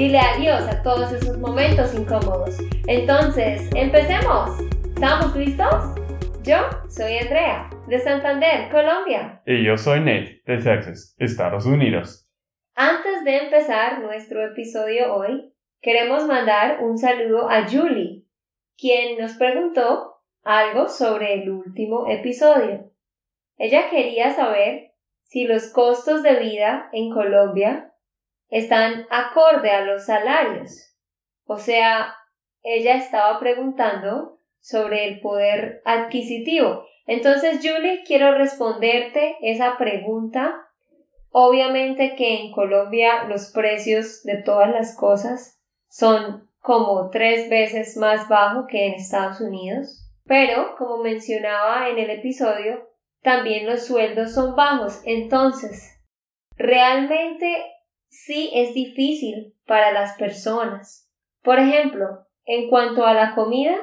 Dile adiós a todos esos momentos incómodos. Entonces, empecemos. ¿Estamos listos? Yo soy Andrea, de Santander, Colombia. Y yo soy Nate, de Texas, Estados Unidos. Antes de empezar nuestro episodio hoy, queremos mandar un saludo a Julie, quien nos preguntó algo sobre el último episodio. Ella quería saber si los costos de vida en Colombia están acorde a los salarios. O sea, ella estaba preguntando sobre el poder adquisitivo. Entonces, Julie, quiero responderte esa pregunta. Obviamente que en Colombia los precios de todas las cosas son como tres veces más bajo que en Estados Unidos. Pero, como mencionaba en el episodio, también los sueldos son bajos. Entonces, realmente sí es difícil para las personas. Por ejemplo, en cuanto a la comida,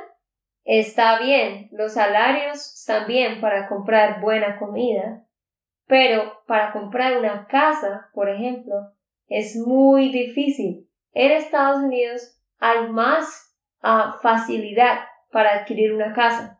está bien, los salarios están bien para comprar buena comida, pero para comprar una casa, por ejemplo, es muy difícil. En Estados Unidos hay más ah, facilidad para adquirir una casa.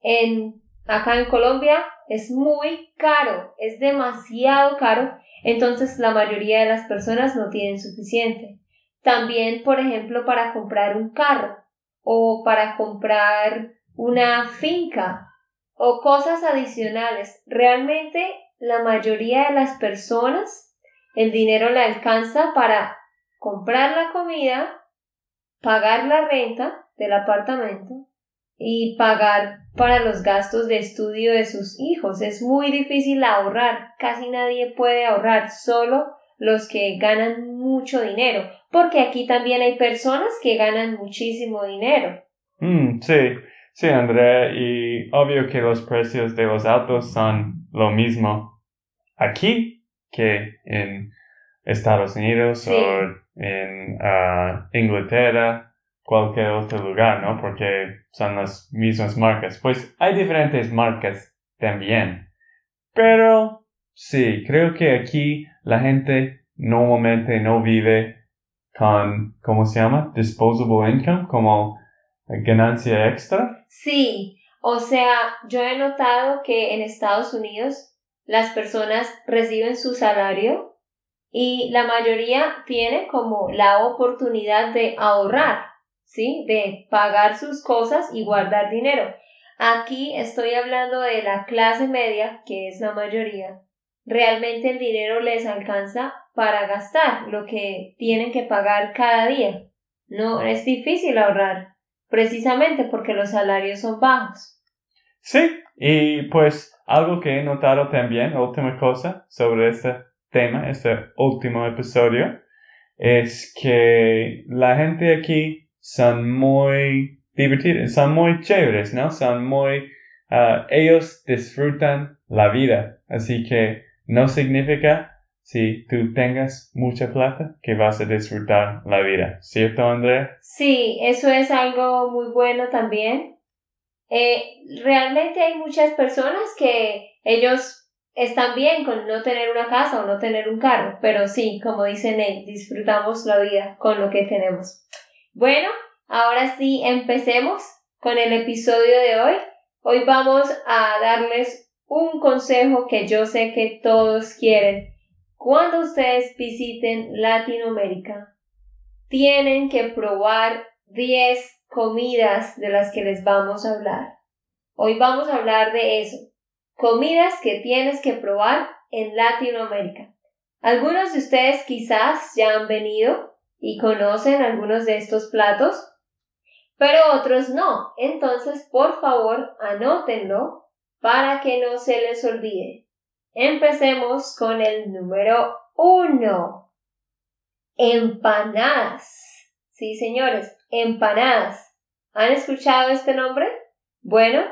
En Acá en Colombia es muy caro, es demasiado caro, entonces la mayoría de las personas no tienen suficiente. También, por ejemplo, para comprar un carro o para comprar una finca o cosas adicionales. Realmente la mayoría de las personas el dinero le alcanza para comprar la comida, pagar la renta del apartamento y pagar para los gastos de estudio de sus hijos. Es muy difícil ahorrar, casi nadie puede ahorrar, solo los que ganan mucho dinero, porque aquí también hay personas que ganan muchísimo dinero. Mm, sí, sí, Andrea, y obvio que los precios de los autos son lo mismo aquí que en Estados Unidos o en ah, Inglaterra cualquier otro lugar, ¿no? Porque son las mismas marcas. Pues hay diferentes marcas también. Pero sí, creo que aquí la gente normalmente no vive con, ¿cómo se llama? Disposable income, como ganancia extra. Sí, o sea, yo he notado que en Estados Unidos las personas reciben su salario y la mayoría tiene como la oportunidad de ahorrar. ¿Sí? De pagar sus cosas y guardar dinero. Aquí estoy hablando de la clase media, que es la mayoría. Realmente el dinero les alcanza para gastar lo que tienen que pagar cada día. No es difícil ahorrar, precisamente porque los salarios son bajos. Sí, y pues algo que he notado también, última cosa sobre este tema, este último episodio, es que la gente aquí son muy divertidos, son muy chéveres, ¿no? Son muy, uh, ellos disfrutan la vida, así que no significa si tú tengas mucha plata que vas a disfrutar la vida, ¿cierto, Andrea? Sí, eso es algo muy bueno también. Eh, realmente hay muchas personas que ellos están bien con no tener una casa o no tener un carro, pero sí, como dice Nate, disfrutamos la vida con lo que tenemos. Bueno, ahora sí, empecemos con el episodio de hoy. Hoy vamos a darles un consejo que yo sé que todos quieren. Cuando ustedes visiten Latinoamérica, tienen que probar 10 comidas de las que les vamos a hablar. Hoy vamos a hablar de eso. Comidas que tienes que probar en Latinoamérica. Algunos de ustedes quizás ya han venido y conocen algunos de estos platos, pero otros no. Entonces, por favor, anótenlo para que no se les olvide. Empecemos con el número uno. Empanadas. Sí, señores, empanadas. ¿Han escuchado este nombre? Bueno,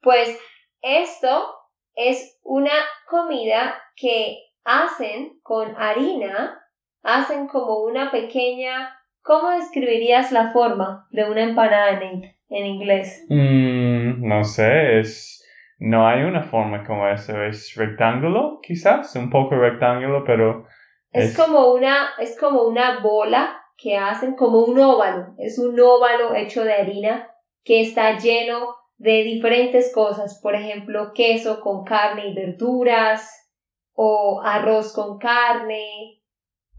pues esto es una comida que hacen con harina, hacen como una pequeña... ¿Cómo describirías la forma de una empanada, Nate, en inglés? Mm, no sé, es... No hay una forma como eso, es rectángulo, quizás, un poco rectángulo, pero... Es, como una, es como una bola que hacen como un óvalo, es un óvalo hecho de harina que está lleno de diferentes cosas, por ejemplo, queso con carne y verduras, o arroz con carne,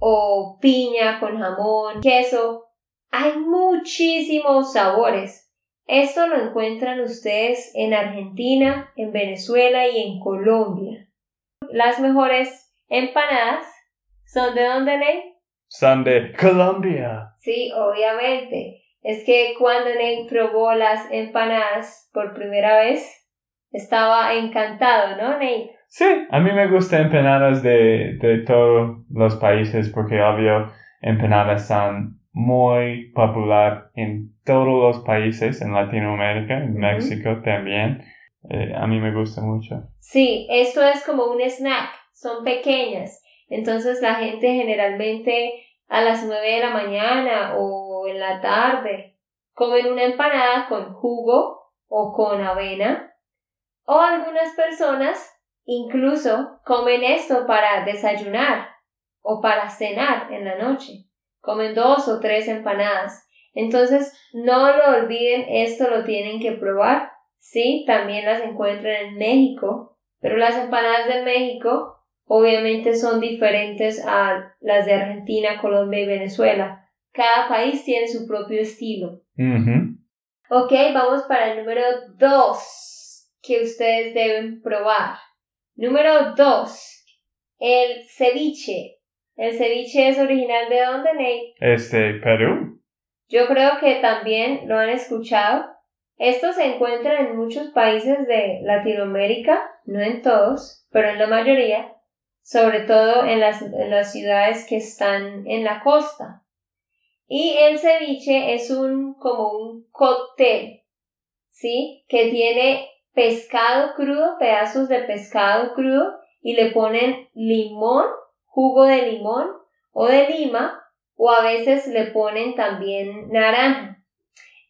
o piña con jamón, queso. Hay muchísimos sabores. Esto lo encuentran ustedes en Argentina, en Venezuela y en Colombia. Las mejores empanadas son de dónde, Ney? Son de Colombia. Sí, obviamente es que cuando Nate probó las empanadas por primera vez, estaba encantado, ¿no, Nate? Sí, a mí me gustan empanadas de, de todos los países porque obvio empanadas son muy popular en todos los países, en Latinoamérica, en México también. Eh, a mí me gusta mucho. Sí, esto es como un snack, son pequeñas. Entonces la gente generalmente a las nueve de la mañana o en la tarde. Comen una empanada con jugo o con avena. O algunas personas incluso comen esto para desayunar o para cenar en la noche. Comen dos o tres empanadas. Entonces, no lo olviden, esto lo tienen que probar. Sí, también las encuentran en México, pero las empanadas de México obviamente son diferentes a las de Argentina, Colombia y Venezuela. Cada país tiene su propio estilo. Ok, vamos para el número 2 que ustedes deben probar. Número 2, el ceviche. ¿El ceviche es original de dónde, Nate? Es de Perú. Yo creo que también lo han escuchado. Esto se encuentra en muchos países de Latinoamérica, no en todos, pero en la mayoría sobre todo en las, las ciudades que están en la costa. Y el ceviche es un como un cóctel, ¿sí? Que tiene pescado crudo, pedazos de pescado crudo y le ponen limón, jugo de limón o de lima o a veces le ponen también naranja.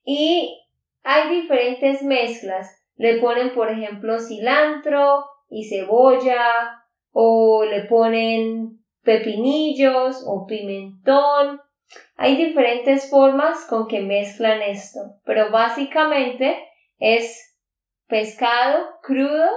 Y hay diferentes mezclas. Le ponen, por ejemplo, cilantro y cebolla o le ponen pepinillos o pimentón. Hay diferentes formas con que mezclan esto, pero básicamente es pescado crudo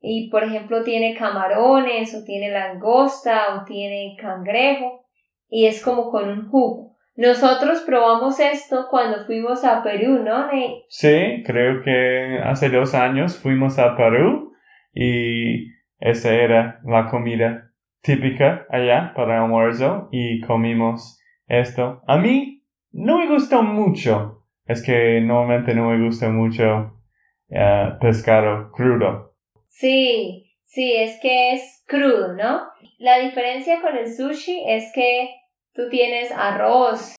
y por ejemplo tiene camarones o tiene langosta o tiene cangrejo y es como con un jugo. Nosotros probamos esto cuando fuimos a Perú, ¿no? Sí, creo que hace dos años fuimos a Perú y esa era la comida típica allá para el almuerzo y comimos esto. A mí no me gustó mucho. Es que normalmente no me gusta mucho uh, pescado crudo. Sí, sí, es que es crudo, ¿no? La diferencia con el sushi es que tú tienes arroz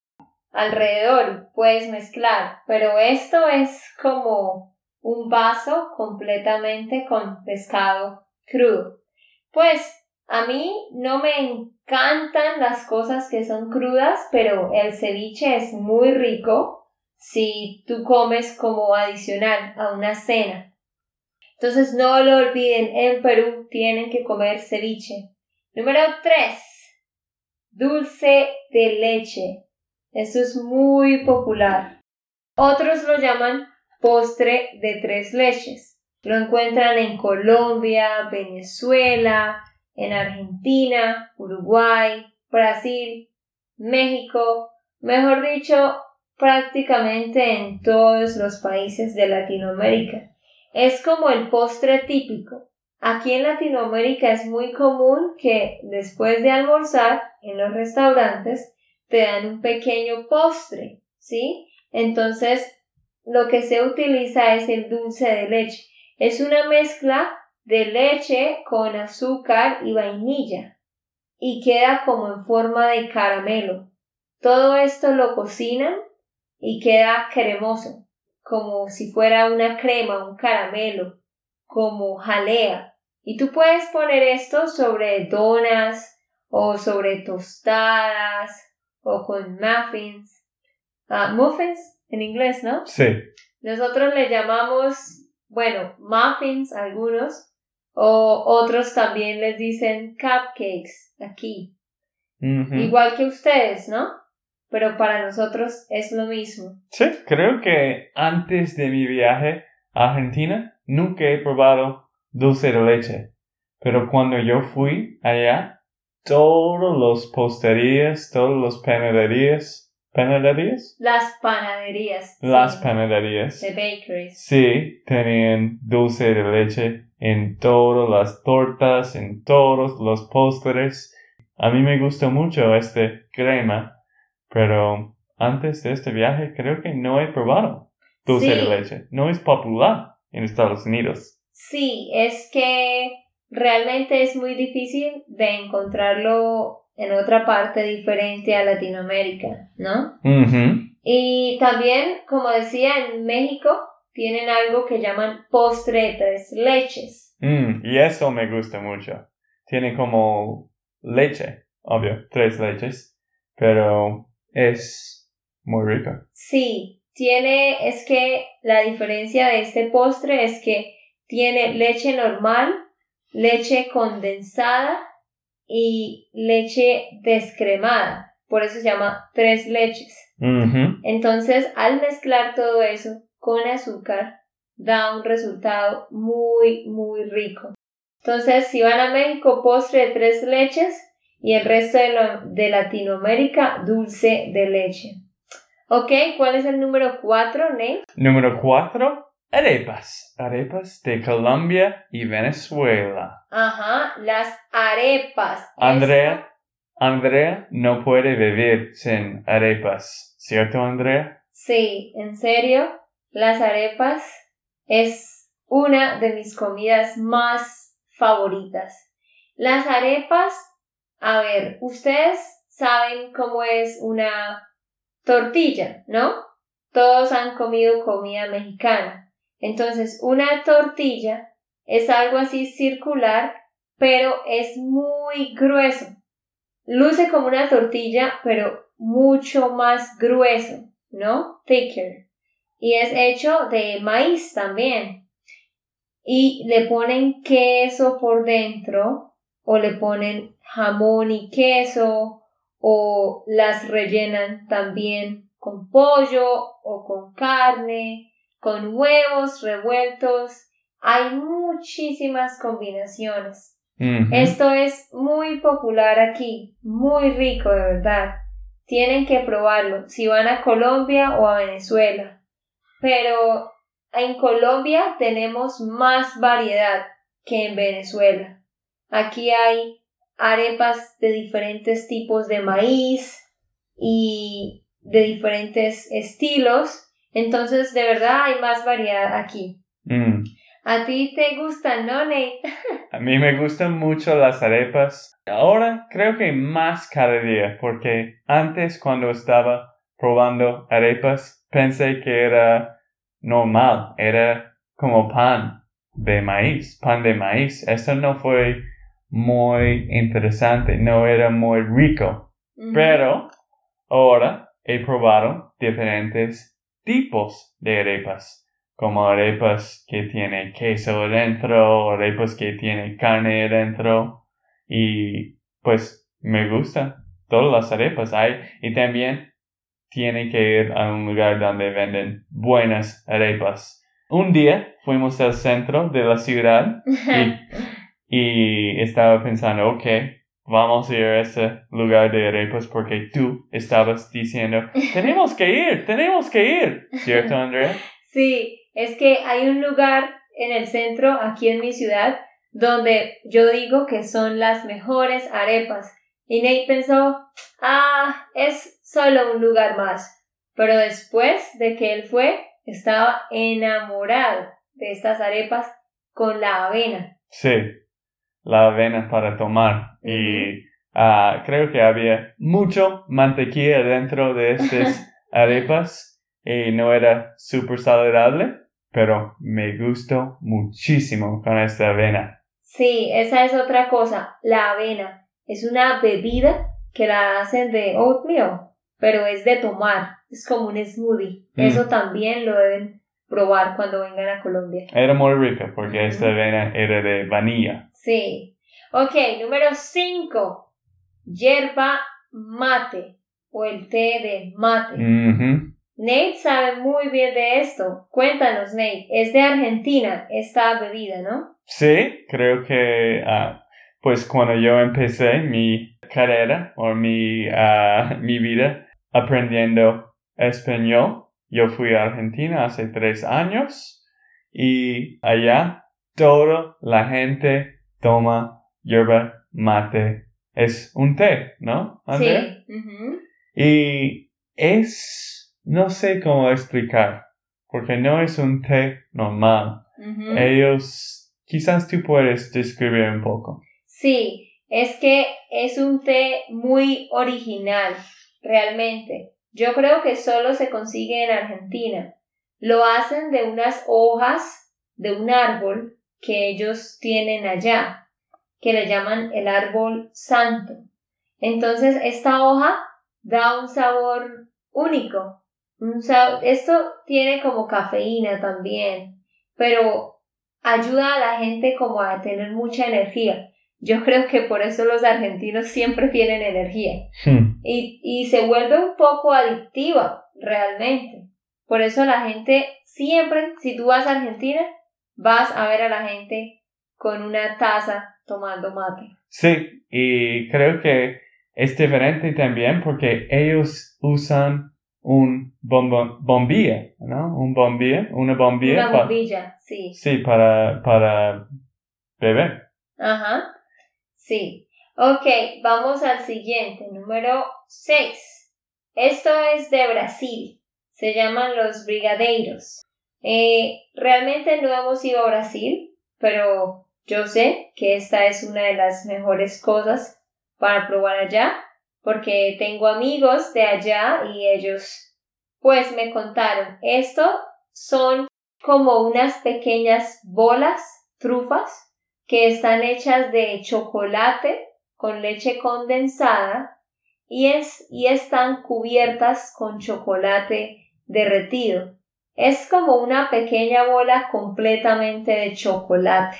alrededor, puedes mezclar, pero esto es como un vaso completamente con pescado crudo. Pues a mí no me encantan las cosas que son crudas, pero el ceviche es muy rico si tú comes como adicional a una cena. Entonces no lo olviden, en Perú tienen que comer ceviche. Número 3. Dulce de leche. Eso es muy popular. Otros lo llaman postre de tres leches. Lo encuentran en Colombia, Venezuela, en Argentina, Uruguay, Brasil, México, mejor dicho, prácticamente en todos los países de Latinoamérica. Es como el postre típico. Aquí en Latinoamérica es muy común que después de almorzar en los restaurantes te dan un pequeño postre, ¿sí? Entonces, lo que se utiliza es el dulce de leche. Es una mezcla de leche con azúcar y vainilla y queda como en forma de caramelo. Todo esto lo cocinan y queda cremoso. como si fuera una crema, un caramelo, como jalea. Y tú puedes poner esto sobre donas o sobre tostadas o con muffins. Ah, muffins en inglés, ¿no? Sí. Nosotros le llamamos, bueno, muffins algunos o otros también les dicen cupcakes aquí. Igual que ustedes, ¿no? Pero para nosotros es lo mismo. Sí, creo que antes de mi viaje a Argentina nunca he probado dulce de leche. Pero cuando yo fui allá, todos los posterías, todos los panaderías, ¿Panaderías? Las panaderías. Las panaderías. De bakeries. Sí, tenían dulce de leche en todas las tortas, en todos los postres. A mí me gusta mucho este crema, pero antes de este viaje creo que no he probado dulce de leche. No es popular en Estados Unidos. Sí, es que realmente es muy difícil de encontrarlo en otra parte diferente a Latinoamérica, ¿no? Y también, como decía, en México tienen algo que llaman postre tres leches. Mm, y eso me gusta mucho. Tiene como leche, obvio, tres leches, pero es muy rico. Sí, tiene, es que la diferencia de este postre es que tiene leche normal, leche condensada y leche descremada. Por eso se llama tres leches. Entonces, al mezclar todo eso con azúcar, da un resultado muy, muy rico. Entonces, si van a México, postre de tres leches y el resto de, de Latinoamérica, dulce de leche. Ok, ¿cuál es el número cuatro, Nate? Número cuatro, arepas. Arepas de Colombia y Venezuela. Ajá, las arepas. Andrea, Andrea no puede vivir sin arepas, ¿cierto, Andrea? Sí, en serio, las arepas es una de mis comidas más favoritas. Las arepas, a ver, ustedes saben cómo es una tortilla, ¿no? Todos han comido comida mexicana. Entonces, una tortilla es algo así circular, pero es muy grueso. Luce como una tortilla, pero mucho más grueso, ¿no? Thicker. Y es hecho de maíz también. Y le ponen queso por dentro, o le ponen jamón y queso, o las rellenan también con pollo o con carne con huevos revueltos. Hay muchísimas combinaciones. Esto es muy popular aquí, muy rico de verdad. Tienen que probarlo si van a Colombia o a Venezuela. Pero en Colombia tenemos más variedad que en Venezuela. Aquí hay arepas de diferentes tipos de maíz y de diferentes estilos entonces, de verdad hay más variedad aquí. Mm. ¿A ti te gustan, no, Nate? A mí me gustan mucho las arepas. Ahora creo que más cada día, porque antes cuando estaba probando arepas pensé que era normal, era como pan de maíz, pan de maíz. Esto no fue muy interesante, no era muy rico. Pero ahora he probado diferentes tipos de arepas, como arepas que tiene queso dentro, arepas que tiene carne dentro, y pues me gustan todas las arepas hay, y también tiene que ir a un lugar donde venden buenas arepas. Un día fuimos al centro de la ciudad y, y estaba pensando, ok, vamos a ir a ese lugar de arepas porque tú estabas diciendo, tenemos que ir, tenemos que ir, ¿cierto, Andrea? Sí, es que hay un lugar en el centro, aquí en mi ciudad, donde yo digo que son las mejores arepas. Y Nate pensó, ah, es solo un lugar más. Pero después de que él fue, estaba enamorado de estas arepas con la avena. Sí, la avena para tomar y ah, creo que había mucho mantequilla dentro de estas arepas y no era súper saludable, pero me gustó muchísimo con esta avena. Sí, esa es otra cosa, la avena. Es una bebida que la hacen de oatmeal, pero es de tomar, es como un smoothie. Mm. Eso también lo deben probar cuando vengan a Colombia. Era muy rica porque esta avena era de vanilla. Sí. Ok, número 5. Yerba mate o el té de mate. Nate sabe muy bien de esto. Cuéntanos, Nate. Es de Argentina esta bebida, ¿no? Sí, creo que ah, pues cuando yo empecé mi carrera o mi, ah, mi vida aprendiendo español, yo fui a Argentina hace tres años y allá toda la gente toma yerba mate. Es un té, ¿no? Andrea? Sí. Y es, no sé cómo explicar, porque no es un té normal. Ellos, quizás tú puedes describir un poco. Sí, es que es un té muy original, realmente. Yo creo que solo se consigue en Argentina. Lo hacen de unas hojas de un árbol que ellos tienen allá, que le llaman el árbol santo. Entonces, esta hoja da un sabor único. Un sa- Esto tiene como cafeína también, pero ayuda a la gente como a tener mucha energía. Yo creo que por eso los argentinos siempre tienen energía Hmm. y, y se vuelve un poco adictiva realmente. Por eso la gente siempre, si tú vas a Argentina, vas a ver a la gente con una taza tomando mate. Sí, y creo que es diferente también porque ellos usan un bombilla, ¿no? Un bombilla, una bombilla. Una bombilla, sí. sí, para, para beber. Ajá. Sí. Ok, vamos al siguiente, número 6. Esto es de Brasil. Se llaman los brigadeiros. Eh, realmente no hemos ido a Brasil, pero yo sé que esta es una de las mejores cosas para probar allá, porque tengo amigos de allá y ellos pues me contaron. Esto son como unas pequeñas bolas, trufas, que están hechas de chocolate con leche condensada y, es, y están cubiertas con chocolate derretido. Es como una pequeña bola completamente de chocolate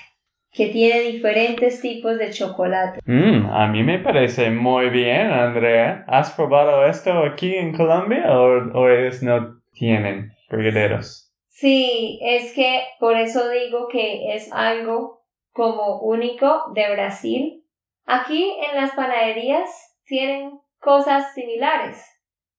que tiene diferentes tipos de chocolate. Mm, a mí me parece muy bien, Andrea. ¿Has probado esto aquí en Colombia o, o ellos no tienen brigaderos? Sí, es que por eso digo que es algo como único de Brasil. Aquí en las panaderías tienen cosas similares,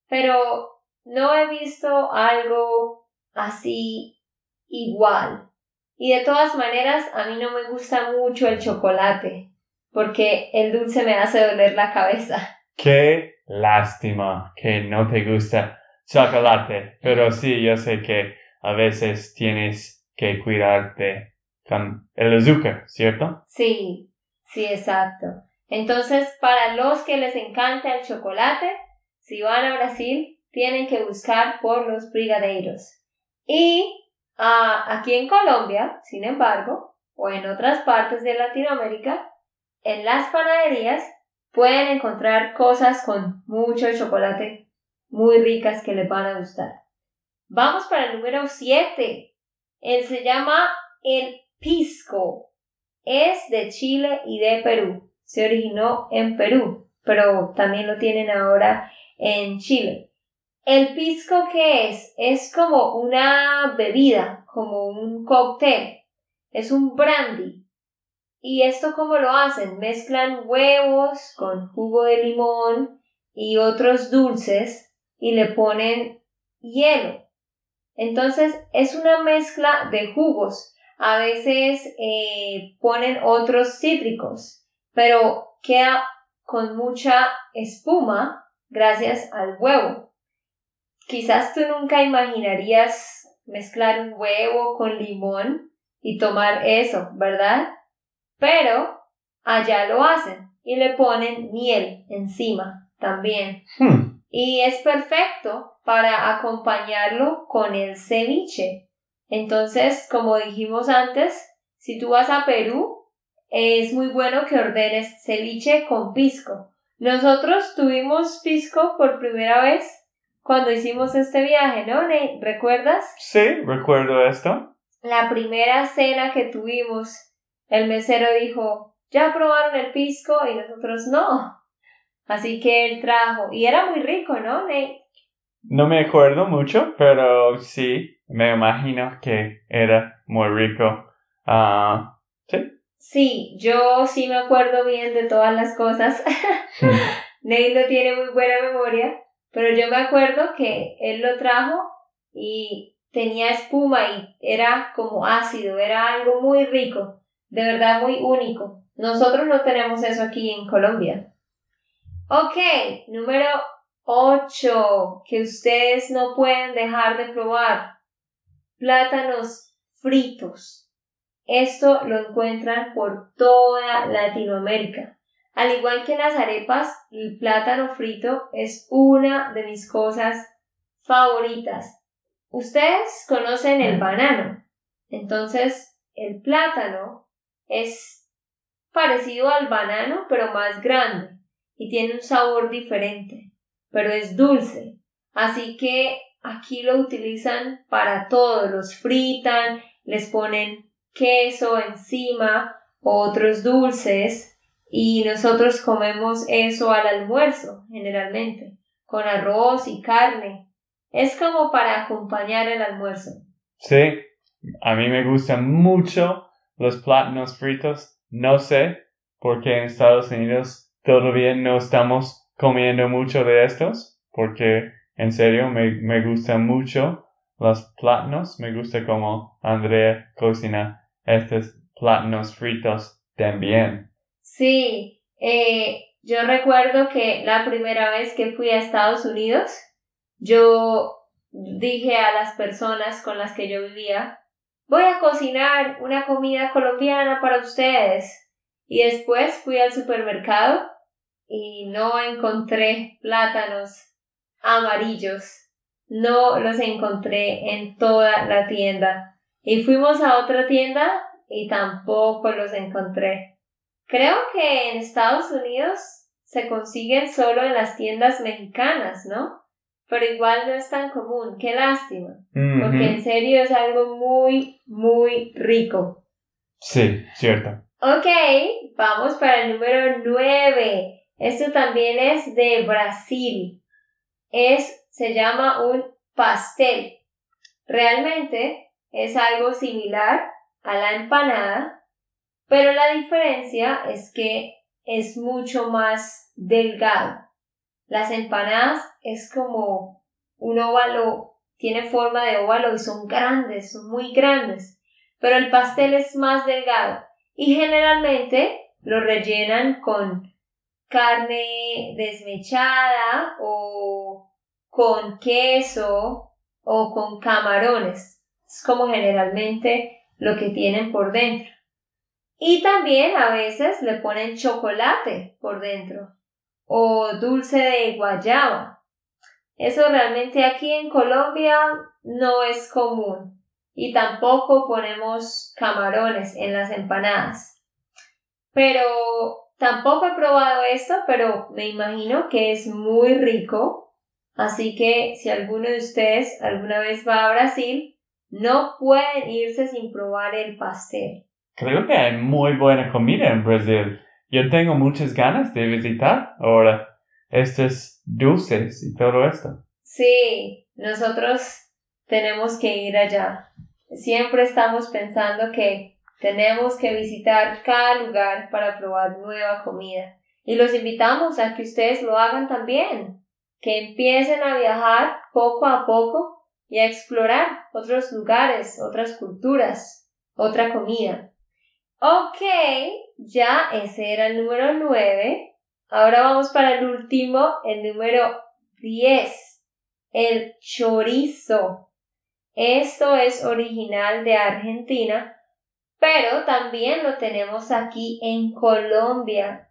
pero no he visto algo así igual. Y de todas maneras, a mí no me gusta mucho el chocolate, porque el dulce me hace doler la cabeza. Qué lástima que no te gusta chocolate, pero sí, yo sé que a veces tienes que cuidarte con el azúcar, ¿cierto? Sí, sí, exacto. Entonces, para los que les encanta el chocolate, si van a Brasil, tienen que buscar por los brigadeiros. Y ah, aquí en Colombia, sin embargo, o en otras partes de Latinoamérica, en las panaderías pueden encontrar cosas con mucho chocolate muy ricas que les van a gustar. Vamos para el número 7. Él se llama el pisco. Es de Chile y de Perú. Se originó en Perú, pero también lo tienen ahora en Chile. El pisco que es? Es como una bebida, como un cóctel. Es un brandy. ¿Y esto cómo lo hacen? Mezclan huevos con jugo de limón y otros dulces y le ponen hielo. Entonces es una mezcla de jugos. A veces eh, ponen otros cítricos, pero queda con mucha espuma gracias al huevo. Quizás tú nunca imaginarías mezclar un huevo con limón y tomar eso, ¿verdad? Pero allá lo hacen y le ponen miel encima también. Hmm. Y es perfecto para acompañarlo con el ceviche. Entonces, como dijimos antes, si tú vas a Perú, es muy bueno que ordenes ceviche con pisco. Nosotros tuvimos pisco por primera vez cuando hicimos este viaje, ¿no? ¿Recuerdas? Sí, recuerdo esto. La primera cena que tuvimos, el mesero dijo, ¿ya probaron el pisco? Y nosotros no. Así que él trajo, y era muy rico, ¿no, Nate? No me acuerdo mucho, pero sí, me imagino que era muy rico. Ah, sí. Sí, yo sí me acuerdo bien de todas las cosas. Nate no tiene muy buena memoria, pero yo me acuerdo que él lo trajo y tenía espuma y era como ácido, era algo muy rico, de verdad muy único. Nosotros no tenemos eso aquí en Colombia. Ok, número 8, que ustedes no pueden dejar de probar. Plátanos fritos. Esto lo encuentran por toda Latinoamérica. Al igual que las arepas, el plátano frito es una de mis cosas favoritas. Ustedes conocen el banano. Entonces, el plátano es parecido al banano, pero más grande y tiene un sabor diferente, pero es dulce. Así que aquí lo utilizan para todo, los fritan, les ponen queso encima, otros dulces y nosotros comemos eso al almuerzo generalmente, con arroz y carne. Es como para acompañar el almuerzo. Sí, a mí me gustan mucho los plátanos fritos. No sé por qué en Estados Unidos todavía no estamos comiendo mucho de estos porque en serio me, me gustan mucho los plátanos. Me gusta como Andrea cocina estos plátanos fritos también. Sí, eh, yo recuerdo que la primera vez que fui a Estados Unidos, yo dije a las personas con las que yo vivía, voy a cocinar una comida colombiana para ustedes. Y después fui al supermercado y no encontré plátanos amarillos. No los encontré en toda la tienda. Y fuimos a otra tienda y tampoco los encontré. Creo que en Estados Unidos se consiguen solo en las tiendas mexicanas, ¿no? Pero igual no es tan común. Qué lástima. Porque en serio es algo muy, muy rico. Sí, cierto. Ok, vamos para el número 9. Esto también es de Brasil. Es, se llama un pastel. Realmente es algo similar a la empanada, pero la diferencia es que es mucho más delgado. Las empanadas es como un óvalo, tiene forma de óvalo y son grandes, son muy grandes, pero el pastel es más delgado y generalmente lo rellenan con carne desmechada o con queso o con camarones. Es como generalmente lo que tienen por dentro. Y también a veces le ponen chocolate por dentro o dulce de guayaba. Eso realmente aquí en Colombia no es común y tampoco ponemos camarones en las empanadas. Pero Tampoco he probado esto, pero me imagino que es muy rico. Así que si alguno de ustedes alguna vez va a Brasil, no pueden irse sin probar el pastel. Creo que hay muy buena comida en Brasil. Yo tengo muchas ganas de visitar ahora estos dulces y todo esto. Sí, nosotros tenemos que ir allá. Siempre estamos pensando que tenemos que visitar cada lugar para probar nueva comida. Y los invitamos a que ustedes lo hagan también, que empiecen a viajar poco a poco y a explorar otros lugares, otras culturas, otra comida. Ok, ya ese era el número 9. Ahora vamos para el último, el número 10, el chorizo. Esto es original de Argentina pero también lo tenemos aquí en Colombia.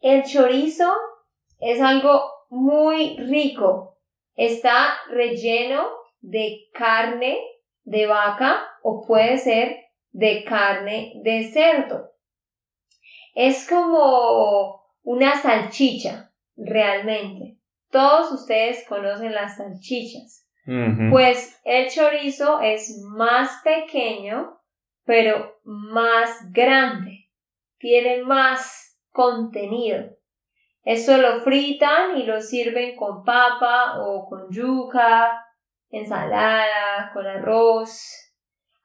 El chorizo es algo muy rico. está relleno de carne de vaca o puede ser de carne de cerdo. Es como una salchicha, realmente. Todos ustedes conocen las salchichas. Pues el chorizo es más pequeño, pero más grande. Tiene más contenido. Eso lo fritan y lo sirven con papa o con yuca, ensalada, con arroz.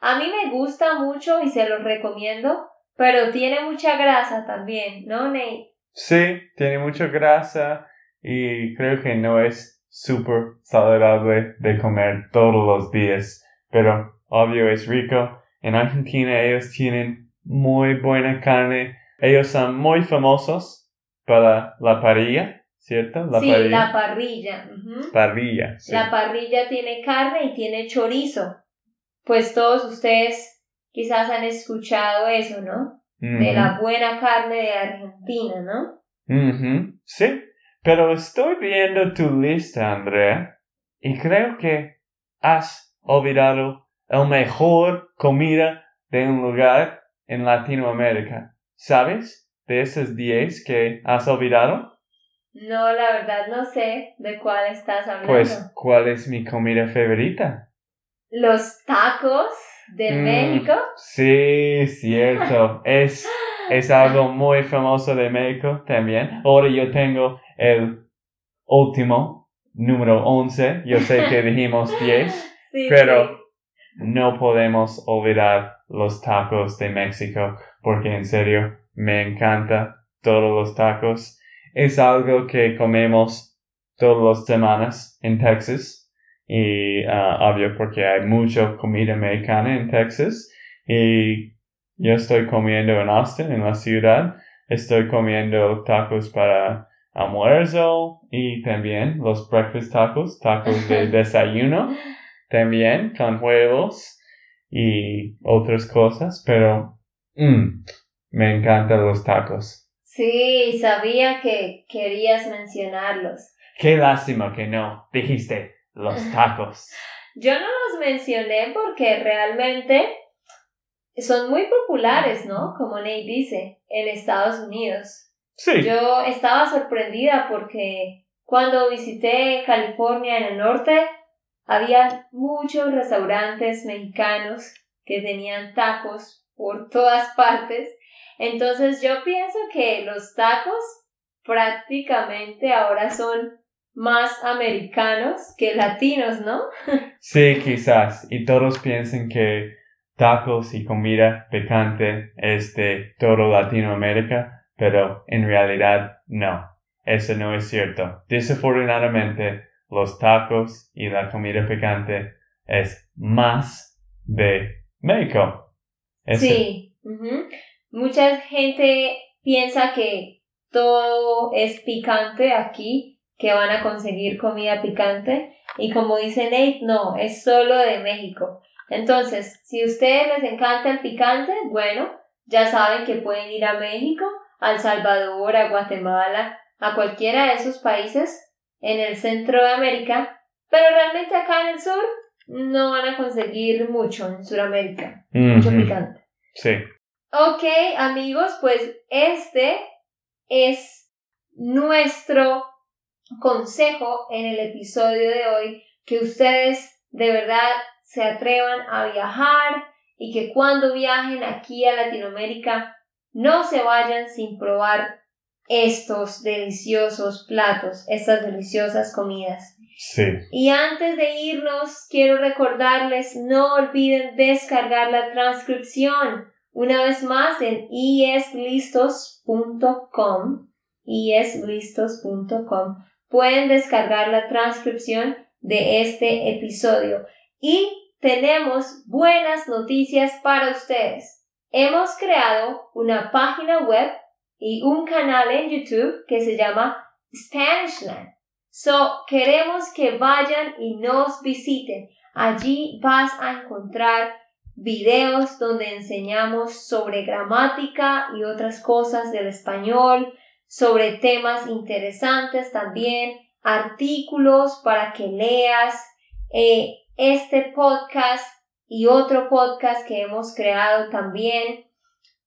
A mí me gusta mucho y se lo recomiendo, pero tiene mucha grasa también, ¿no, Nate? Sí, tiene mucha grasa y creo que no es súper saludable de comer todos los días, pero obvio es rico. En Argentina ellos tienen muy buena carne. Ellos son muy famosos para la parrilla, ¿cierto? La sí, la parrilla. Parrilla. La parrilla tiene carne y tiene chorizo. Pues todos ustedes quizás han escuchado eso, ¿no? De la buena carne de Argentina, ¿no? Sí, pero estoy viendo tu lista, Andrea, y creo que has olvidado el mejor comida de un lugar en Latinoamérica. ¿Sabes de esos 10 que has olvidado? No, la verdad no sé de cuál estás hablando. Pues, ¿cuál es mi comida favorita? Los tacos de mm, México. Sí, cierto. es, es algo muy famoso de México también. Ahora yo tengo el último, número 11. Yo sé que dijimos 10, pero no podemos olvidar los tacos de México porque en serio me encanta todos los tacos. Es algo que comemos todas las semanas en Texas y uh, obvio porque hay mucha comida mexicana en Texas y yo estoy comiendo en Austin, en la ciudad, estoy comiendo tacos para almuerzo y también los breakfast tacos, tacos de desayuno, también con huevos y otras cosas, pero mm, me encantan los tacos. Sí, sabía que querías mencionarlos. Qué lástima que no dijiste los tacos. Yo no los mencioné porque realmente son muy populares, ¿no? Como Nate dice, en Estados Unidos. Yo estaba sorprendida porque cuando visité California en el norte, había muchos restaurantes mexicanos que tenían tacos por todas partes. Entonces yo pienso que los tacos prácticamente ahora son más americanos que latinos, ¿no? Sí, quizás. Y todos piensan que tacos y comida picante es de todo Latinoamérica pero en realidad no, eso no es cierto. Desafortunadamente, los tacos y la comida picante es más de México. Sí, mucha gente piensa que todo es picante aquí, que van a conseguir comida picante. Y como dice Nate, no, es solo de México. Entonces, si a ustedes les encanta el picante, bueno, ya saben que pueden ir a México a El Salvador, a Guatemala, a cualquiera de esos países en el centro de América, pero realmente acá en el sur no van a conseguir mucho en Sudamérica, mucho picante. Sí. Ok, amigos, pues este es nuestro consejo en el episodio de hoy, que ustedes de verdad se atrevan a viajar y que cuando viajen aquí a Latinoamérica no se vayan sin probar estos deliciosos platos, estas deliciosas comidas. Sí. Y antes de irnos, quiero recordarles, no olviden descargar la transcripción una vez más en ieslistos.com. ieslistos.com. Pueden descargar la transcripción de este episodio. Y tenemos buenas noticias para ustedes hemos creado una página web y un canal en YouTube que se llama Spanishland. So, queremos que vayan y nos visiten. Allí vas a encontrar videos donde enseñamos sobre gramática y otras cosas del español, sobre temas interesantes también. artículos para que leas eh, este podcast y otro podcast que hemos creado también.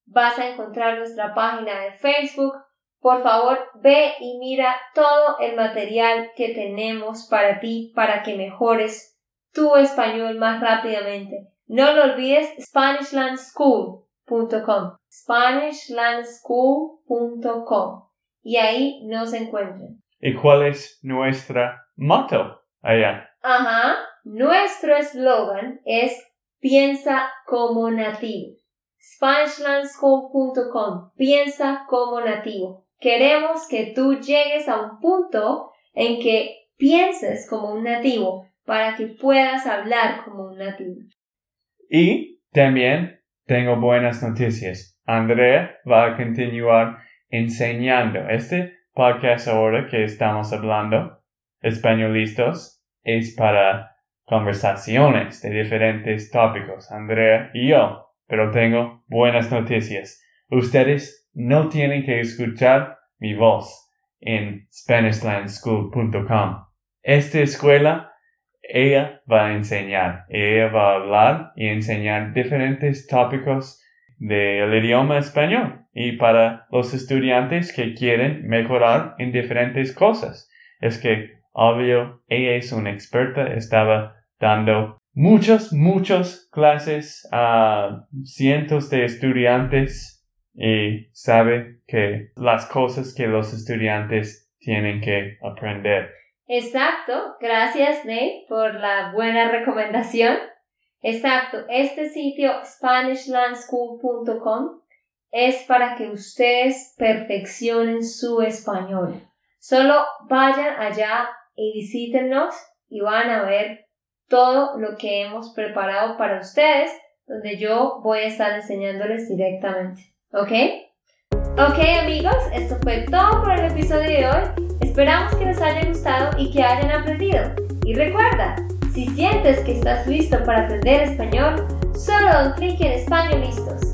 Vas a encontrar nuestra página de Facebook. Por favor, ve y mira todo el material que tenemos para ti para que mejores tu español más rápidamente. No lo olvides, SpanishLandSchool.com. SpanishLandSchool.com. Y ahí nos encuentran. ¿Y cuál es nuestra motto allá? Ajá. Nuestro eslogan es Piensa como nativo. SpanishLandSchool.com. Piensa como nativo. Queremos que tú llegues a un punto en que pienses como un nativo para que puedas hablar como un nativo. Y también tengo buenas noticias. Andrea va a continuar enseñando. Este podcast ahora que estamos hablando, españolistas, es para conversaciones de diferentes tópicos, Andrea y yo. Pero tengo buenas noticias. Ustedes no tienen que escuchar mi voz en SpanishLandSchool.com. Esta escuela ella va a enseñar, ella va a hablar y enseñar diferentes tópicos del idioma español y para los estudiantes que quieren mejorar en diferentes cosas. Es que, obvio, ella es una experta, estaba dando muchas, muchas clases a cientos de estudiantes y sabe que las cosas que los estudiantes tienen que aprender. Exacto, gracias Nate por la buena recomendación. Exacto, este sitio SpanishLandSchool.com es para que ustedes perfeccionen su español. Solo vayan allá y visítenos y van a ver todo lo que hemos preparado para ustedes, donde yo voy a estar enseñándoles directamente. ¿Ok? Ok amigos, esto fue todo por el episodio de hoy. Esperamos que les haya gustado y que hayan aprendido. Y recuerda, si sientes que estás listo para aprender español, solo un clic en Español Listos.